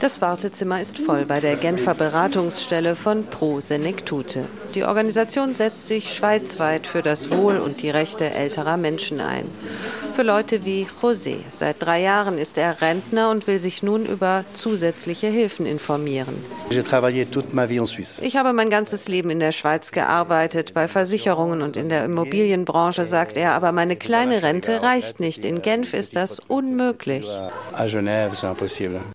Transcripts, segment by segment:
Das Wartezimmer ist voll bei der Genfer Beratungsstelle von Pro Senectute. Die Organisation setzt sich schweizweit für das Wohl und die Rechte älterer Menschen ein. Für Leute wie José. Seit drei Jahren ist er Rentner und will sich nun über zusätzliche Hilfen informieren. Ich habe mein ganzes Leben in der Schweiz gearbeitet, bei Versicherungen und in der Immobilienbranche, sagt er, aber meine kleine Rente reicht nicht. In Genf ist das unmöglich.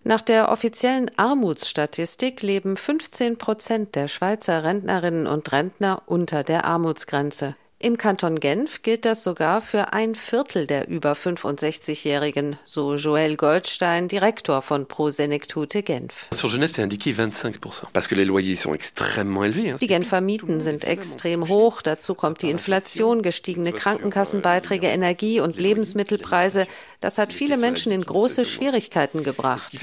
Nach der offiziellen Armutsstatistik leben 15 Prozent der Schweizer Rentnerinnen und Rentner unter der Armutsgrenze. Im Kanton Genf gilt das sogar für ein Viertel der über 65-Jährigen, so Joël Goldstein, Direktor von Pro Senectute Genf. Die Genfer Mieten sind extrem hoch, dazu kommt die Inflation, gestiegene Krankenkassenbeiträge, Energie- und Lebensmittelpreise. Das hat viele Menschen in große Schwierigkeiten gebracht.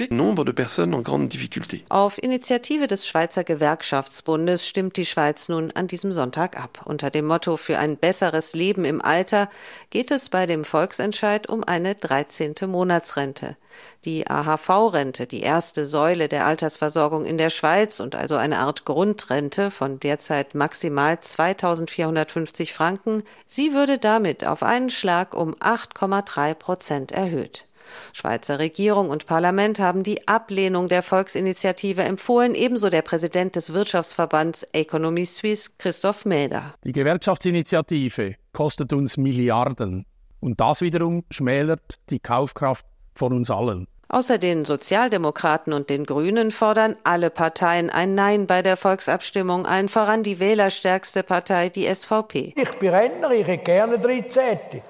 Auf Initiative des Schweizer Gewerkschaftsbundes stimmt die Schweiz nun an diesem Sonntag ab. Unter dem Motto für ein besseres Leben im Alter geht es bei dem Volksentscheid um eine 13. Monatsrente. Die AHV-Rente, die erste Säule der Altersversorgung in der Schweiz und also eine Art Grundrente von derzeit maximal 2450 Franken, sie würde damit auf einen Schlag um 8,3 Prozent erhöht. Schweizer Regierung und Parlament haben die Ablehnung der Volksinitiative empfohlen, ebenso der Präsident des Wirtschaftsverbands Economie Suisse, Christoph Mäder. Die Gewerkschaftsinitiative kostet uns Milliarden und das wiederum schmälert die Kaufkraft von uns allen. Außer den Sozialdemokraten und den Grünen fordern alle Parteien ein Nein bei der Volksabstimmung, allen voran die wählerstärkste Partei, die SVP. Ich bin Rentner, ich hätte gerne 13.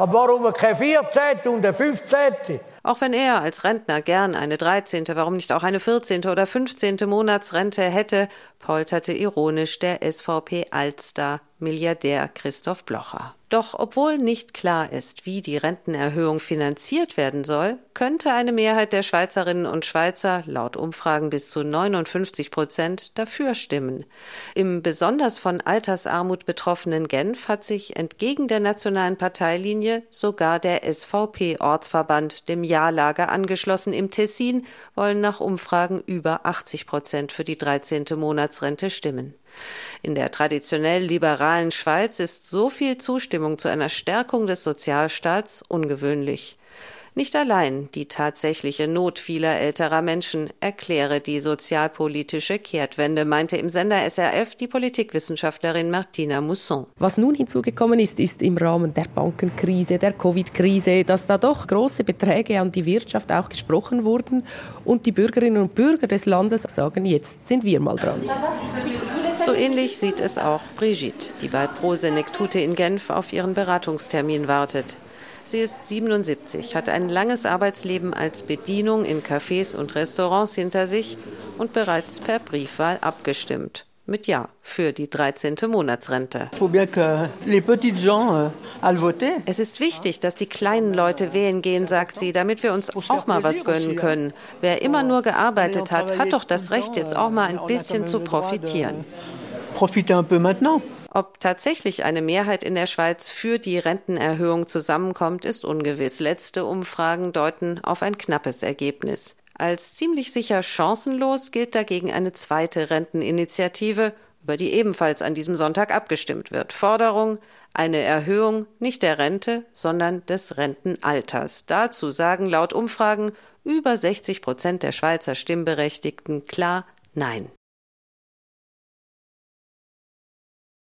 Aber warum keine 14. und eine 15.? Auch wenn er als Rentner gern eine 13., warum nicht auch eine 14. oder 15. Monatsrente hätte, polterte ironisch der SVP Altstar Milliardär Christoph Blocher. Doch obwohl nicht klar ist, wie die Rentenerhöhung finanziert werden soll, könnte eine Mehrheit der Schweizerinnen und Schweizer laut Umfragen bis zu 59 Prozent dafür stimmen. Im besonders von Altersarmut betroffenen Genf hat sich entgegen der nationalen Parteilinie sogar der SVP-Ortsverband dem Ja-Lager angeschlossen. Im Tessin wollen nach Umfragen über 80 Prozent für die 13. Monatsrente stimmen. In der traditionell liberalen Schweiz ist so viel Zustimmung zu einer Stärkung des Sozialstaats ungewöhnlich. Nicht allein die tatsächliche Not vieler älterer Menschen erkläre die sozialpolitische Kehrtwende, meinte im Sender SRF die Politikwissenschaftlerin Martina Mousson. Was nun hinzugekommen ist, ist im Rahmen der Bankenkrise, der Covid-Krise, dass da doch große Beträge an die Wirtschaft auch gesprochen wurden und die Bürgerinnen und Bürger des Landes sagen, jetzt sind wir mal dran. So ähnlich sieht es auch Brigitte, die bei Pro Senectute in Genf auf ihren Beratungstermin wartet. Sie ist 77, hat ein langes Arbeitsleben als Bedienung in Cafés und Restaurants hinter sich und bereits per Briefwahl abgestimmt. Mit Ja für die 13. Monatsrente. Euh, es ist wichtig, dass die kleinen Leute wählen gehen, sagt sie, damit wir uns auch mal was gönnen können. Wer immer nur gearbeitet hat, hat doch das Recht, jetzt auch mal ein bisschen zu profitieren. Profite un peu maintenant. Ob tatsächlich eine Mehrheit in der Schweiz für die Rentenerhöhung zusammenkommt, ist ungewiss. Letzte Umfragen deuten auf ein knappes Ergebnis. Als ziemlich sicher chancenlos gilt dagegen eine zweite Renteninitiative, über die ebenfalls an diesem Sonntag abgestimmt wird. Forderung eine Erhöhung nicht der Rente, sondern des Rentenalters. Dazu sagen laut Umfragen über 60 Prozent der Schweizer Stimmberechtigten klar Nein.